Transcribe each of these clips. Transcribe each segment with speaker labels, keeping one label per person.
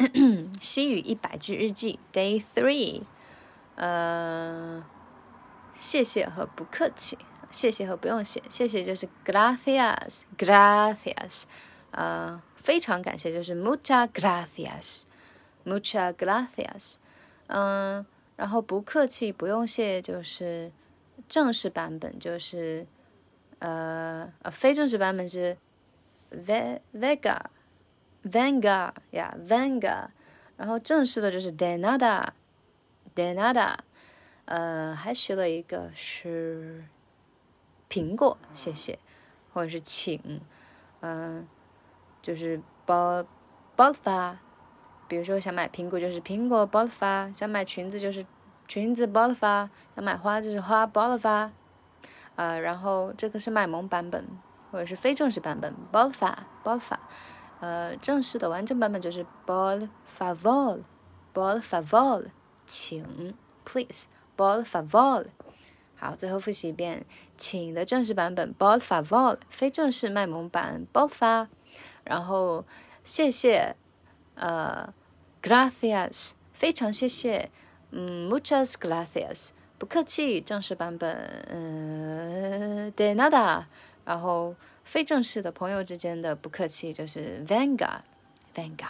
Speaker 1: 西语一百句日记，Day Three。呃，谢谢和不客气，谢谢和不用谢，谢谢就是 gracias，gracias。呃，非常感谢就是 Mucha Gracias，Mucha gracias。嗯，然后不客气不用谢就是正式版本就是呃呃非正式版本是 V vega venga 呀 venga，然后正式的就是 de nada de nada，呃还学了一个是苹果谢谢。或者是请嗯就是包包发。比如说想买苹果就是苹果包了发，想买裙子就是裙子 bolfa，，想买花就是花包了发，啊，然后这个是卖萌版本或者是非正式版本包了发包了发，呃，正式的完整版本就是 bol favor bol favor，请 please bol favor，好，最后复习一遍，请的正式版本 bol favor，非正式卖萌版 “bol fa”，，然后谢谢，呃。Gracias，非常谢谢。嗯，Muchas gracias，不客气。正式版本，呃，De nada。然后非正式的朋友之间的不客气就是 Venga，Venga。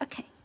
Speaker 1: OK。